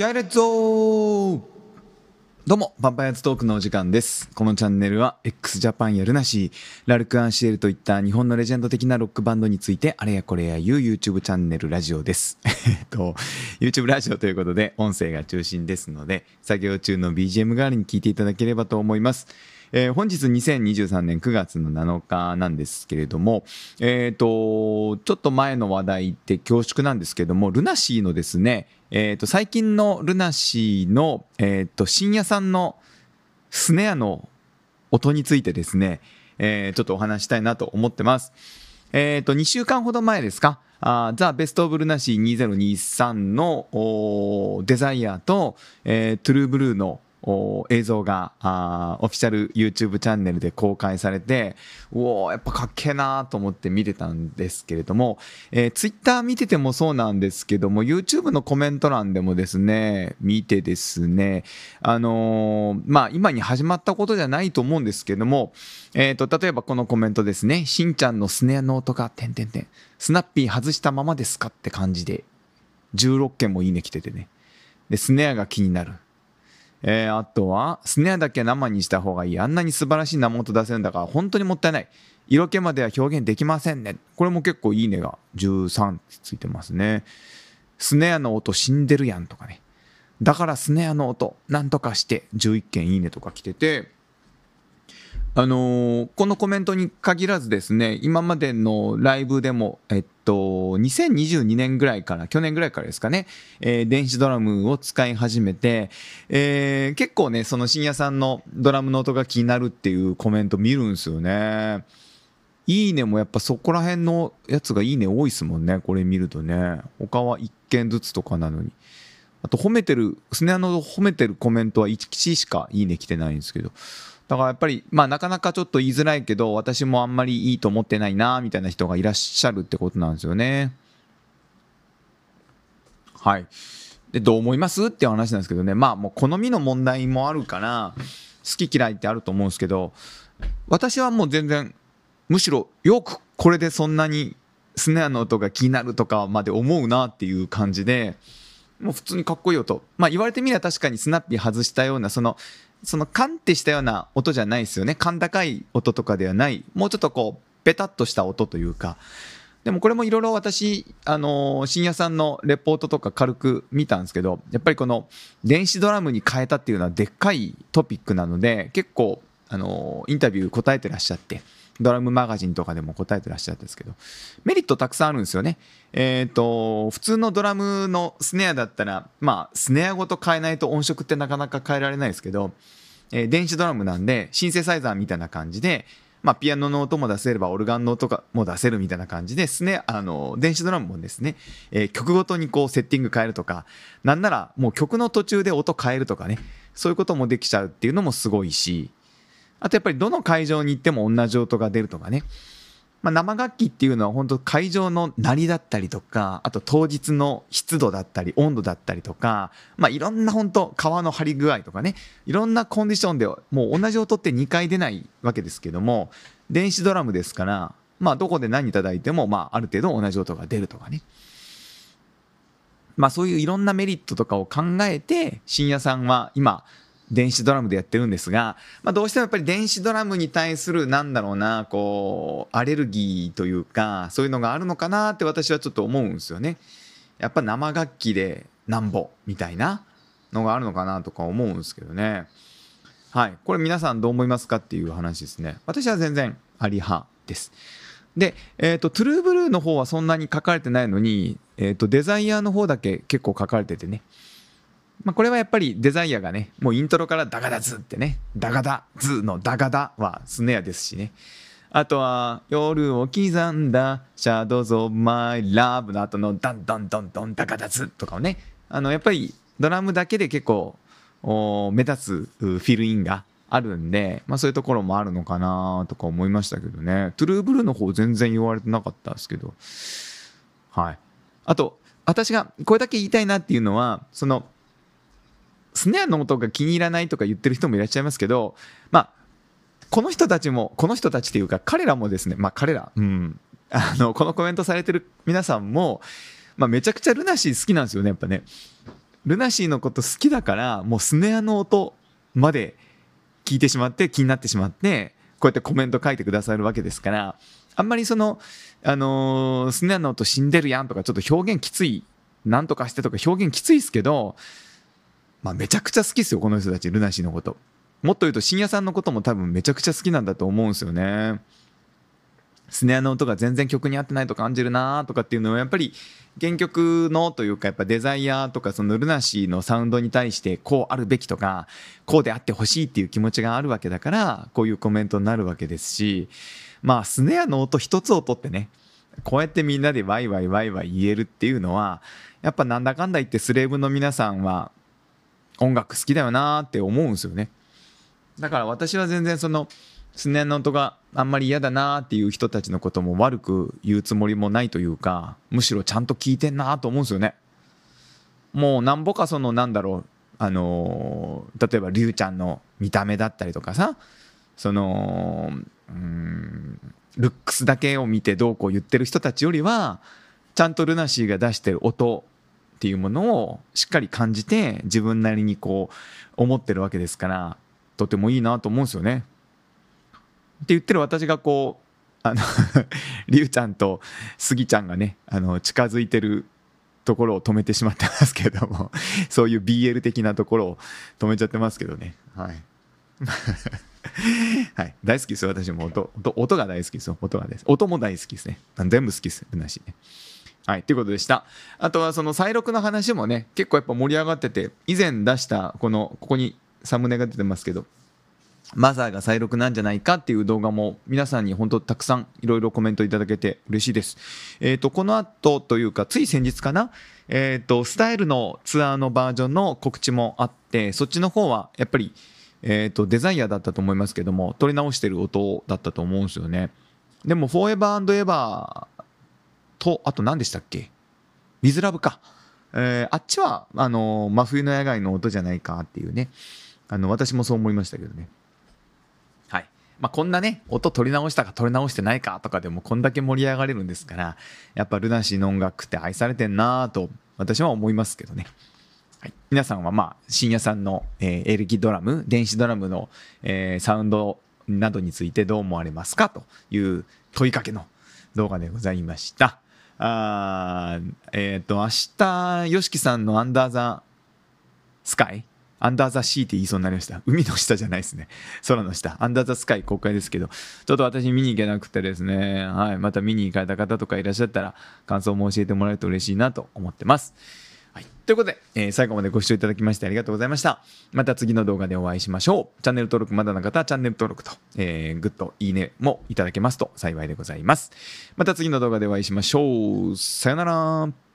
気合レッツオーどうも、パンパイアーズトークのお時間です。このチャンネルは x ジャパンやるなし、ラルク・アンシエルといった日本のレジェンド的なロックバンドについてあれやこれや言う YouTube チャンネルラジオです。えっと、YouTube ラジオということで音声が中心ですので、作業中の BGM 代わりに聞いていただければと思います。えー本日2023年9月の7日なんですけれども、えっ、と、ちょっと前の話題って恐縮なんですけども、ルナシーのですね、えっ、と、最近のルナシーの、えっ、と、深夜さんのスネアの音についてですね、えーちょっとお話したいなと思ってます。えっ、と、2週間ほど前ですか、ザ・ベスト・オブ・ルナシー2023のデザイアと、えートゥルーブルーの映像があオフィシャル YouTube チャンネルで公開されてうおやっぱかっけえなーと思って見てたんですけれども、えー、Twitter 見ててもそうなんですけども YouTube のコメント欄でもですね見てですねあのーまあ今に始まったことじゃないと思うんですけども、えー、と例えばこのコメントですねしんちゃんのスネアの音が点々点スナッピー外したままですかって感じで16件もいいね来ててね。でスネアが気になる。えーあとは、スネアだけ生にした方がいい。あんなに素晴らしい生音出せるんだから、本当にもったいない。色気までは表現できませんね。これも結構いいねが13ついてますね。スネアの音死んでるやんとかね。だからスネアの音、なんとかして11件いいねとか来てて、あのーこのコメントに限らずですね、今までのライブでも、えっと、2022年ぐらいから、去年ぐらいからですかね、えー電子ドラムを使い始めて、えー結構ね、その深夜さんのドラムの音が気になるっていうコメント見るんですよね。いいねもやっぱそこら辺のやつがいいね多いですもんね、これ見るとね。他は1件ずつとかなのに。あと褒めてる、スネアの褒めてるコメントは1しかいいね来てないんですけど。だからやっぱり、まあなかなかちょっと言いづらいけど、私もあんまりいいと思ってないな、みたいな人がいらっしゃるってことなんですよね。はい。で、どう思いますっていう話なんですけどね。まあもう好みの問題もあるから、好き嫌いってあると思うんですけど、私はもう全然、むしろよくこれでそんなにスネアの音が気になるとかまで思うなっていう感じで、もう普通にかっこいい音。まあ言われてみれば確かにスナッピー外したような、その、そのカンってしたような音じゃないですよね。甲高い音とかではない。もうちょっとこう、ペタッとした音というか。でもこれもいろいろ私、あのー深夜さんのレポートとか軽く見たんですけど、やっぱりこの電子ドラムに変えたっていうのはでっかいトピックなので、結構、あのーインタビュー答えてらっしゃって、ドラムマガジンとかでも答えてらっしゃったんですけど、メリットたくさんあるんですよね。えっ、と、普通のドラムのスネアだったら、まあ、スネアごと変えないと音色ってなかなか変えられないですけど、えー電子ドラムなんで、シンセサイザーみたいな感じで、まあ、ピアノの音も出せれば、オルガンの音がも出せるみたいな感じで、スネあの、電子ドラムもですね、えー曲ごとにこう、セッティング変えるとか、なんならもう曲の途中で音変えるとかね、そういうこともできちゃうっていうのもすごいし、あとやっぱりどの会場に行っても同じ音が出るとかね。まあ、生楽器っていうのは本当会場の鳴りだったりとか、あと当日の湿度だったり温度だったりとか、まあ、いろんな本当皮の張り具合とかね、いろんなコンディションでもう同じ音って2回出ないわけですけども、電子ドラムですから、まあ、どこで何叩いても、まあ、ある程度同じ音が出るとかね。まあそういういろんなメリットとかを考えて、深夜さんは今、電子ドラムでやってるんですが、まあどうしてもやっぱり電子ドラムに対するなんだろうな、こう、アレルギーというか、そういうのがあるのかなって私はちょっと思うんですよね。やっぱ生楽器でなんぼみたいなのがあるのかなとか思うんですけどね。はい。これ皆さんどう思いますかっていう話ですね。私は全然あり派です。で、えっ、と、トゥルーブルーの方はそんなに書かれてないのに、えっ、と、デザイアーの方だけ結構書かれててね。まあ、これはやっぱり DESIRE がね、もうイントロからダガダズってね、ダガダズのダガダはスネアですしね。あとは、夜を刻んだ、 shadows of my love の後のダンドンドンドンダガダズとかをね、あの、やっぱりドラムだけで結構、お目立つフィルインがあるんで、まあそういうところもあるのかなとか思いましたけどね。 TRUE BLUE の方全然言われてなかったですけど。はい。あと、私がこれだけ言いたいなっていうのは、その、スネアの音が気に入らないとか言ってる人もいらっしゃいますけど、まあ、この人たちも、この人たちっていうか、彼らもですね、まあ彼ら、うん、あの、このコメントされてる皆さんも、まあめちゃくちゃルナシー好きなんですよね、やっぱね。ルナシーのこと好きだからもうスネアの音まで聞いてしまって気になってしまってこうやってコメント書いてくださるわけですからあんまりその、あのースネアの音死んでるやんとかちょっと表現きついなんとかしてとか表現きついですけど、まあ、めちゃくちゃ好きですよこの人たちルナシーのこと。もっと言うと深夜さんのことも多分めちゃくちゃ好きなんだと思うんですよね。スネアの音が全然曲に合ってないと感じるなとかっていうのはやっぱり原曲のというかやっぱデザイアとかそのルナシーのサウンドに対してこうあるべきとかこうであってほしいっていう気持ちがあるわけだからこういうコメントになるわけですしまあスネアの音一つを取ってねこうやってみんなでワイワイワイワイ言えるっていうのはやっぱなんだかんだ言ってスレーブの皆さんは音楽好きだよなって思うんですよね。だから私は全然そのスネアの音があんまり嫌だなっていう人たちのことも悪く言うつもりもないというかむしろちゃんと聞いてんなと思うんですよね。もうなんぼかそのなんだろうあのー例えばりゅうちゃんの見た目だったりとかさそのうんルックスだけを見てどうこう言ってる人たちよりはちゃんとルナシーが出してる音っていうものをしっかり感じて自分なりにこう思ってるわけですからとてもいいなと思うんですよね。って言ってる私がこうあのりゅうちゃんとスギちゃんがねあの近づいてるところを止めてしまってますけども そういう BL 的なところを止めちゃってますけどね。はい。はい。大好きですよ私も。音音音が大好きですよ。音がです音も大好きですね。全部好きですルナシーねはい、ということでした。あとはその再録の話もね、結構やっぱ盛り上がってて、以前出した、この、ここにサムネが出てますけど、マザーが再録なんじゃないかっていう動画も皆さんに本当たくさんいろいろコメントいただけて嬉しいです。えっ、と、この後というか、つい先日かな、えっ、と、スタイルのツアーのバージョンの告知もあって、そっちの方はやっぱり、えっ、と、デザイアだったと思いますけども、撮り直してる音だったと思うんですよね。でも、フォーエバーエバーと、あと何でしたっけ？ウィズラブか。えーあっちは、あの真冬の野外の音じゃないかっていうね。あの、私もそう思いましたけどね。はい。まあ、こんなね、音取り直したか取り直してないかとかでもこんだけ盛り上がれるんですから、やっぱルナシーの音楽って愛されてんなぁと私は思いますけどね。はい、皆さんはまあ深夜さんの、えーエレキドラム電子ドラムの、えーサウンドなどについてどう思われますか？という問いかけの動画でございました。あえっ、と明日 y o さんのアンダーザスカイアンダーザシーって言いそうになりました。海の下じゃないですね。空の下。アンダーザスカイ公開ですけど、ちょっと私見に行けなくてですね、はい、また見に行かれた方とかいらっしゃったら、感想も教えてもらえると嬉しいなと思ってます。はい、ということで、えー最後までご視聴いただきましてありがとうございました。また次の動画でお会いしましょう。チャンネル登録まだの方はチャンネル登録と、えーグッド、いいねもいただけますと幸いでございます。また次の動画でお会いしましょう。さよなら。